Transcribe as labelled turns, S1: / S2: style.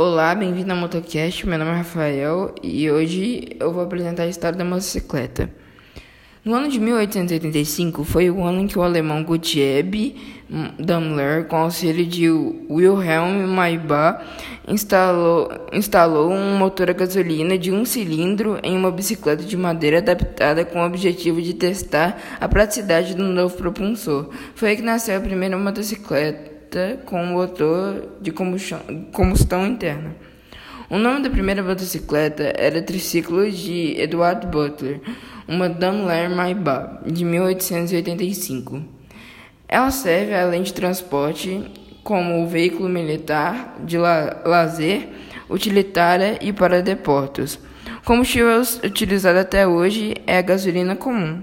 S1: Olá, bem-vindo ao Motocast. Meu nome é Rafael e hoje eu vou apresentar a história da motocicleta. No ano de 1885 foi o ano em que o alemão Gottlieb Daimler, com auxílio de Wilhelm Maybach, instalou, instalou um motor a gasolina de um cilindro em uma bicicleta de madeira adaptada com o objetivo de testar a praticidade do novo propulsor. Foi aí que nasceu a primeira motocicleta com motor de combustão, combustão interna. O nome da primeira motocicleta era Triciclo de Edward Butler, uma Daimler Maybach de 1885. Ela serve, além de transporte, como veículo militar, de la lazer, utilitária e para deportos. O combustível utilizado até hoje é a gasolina comum.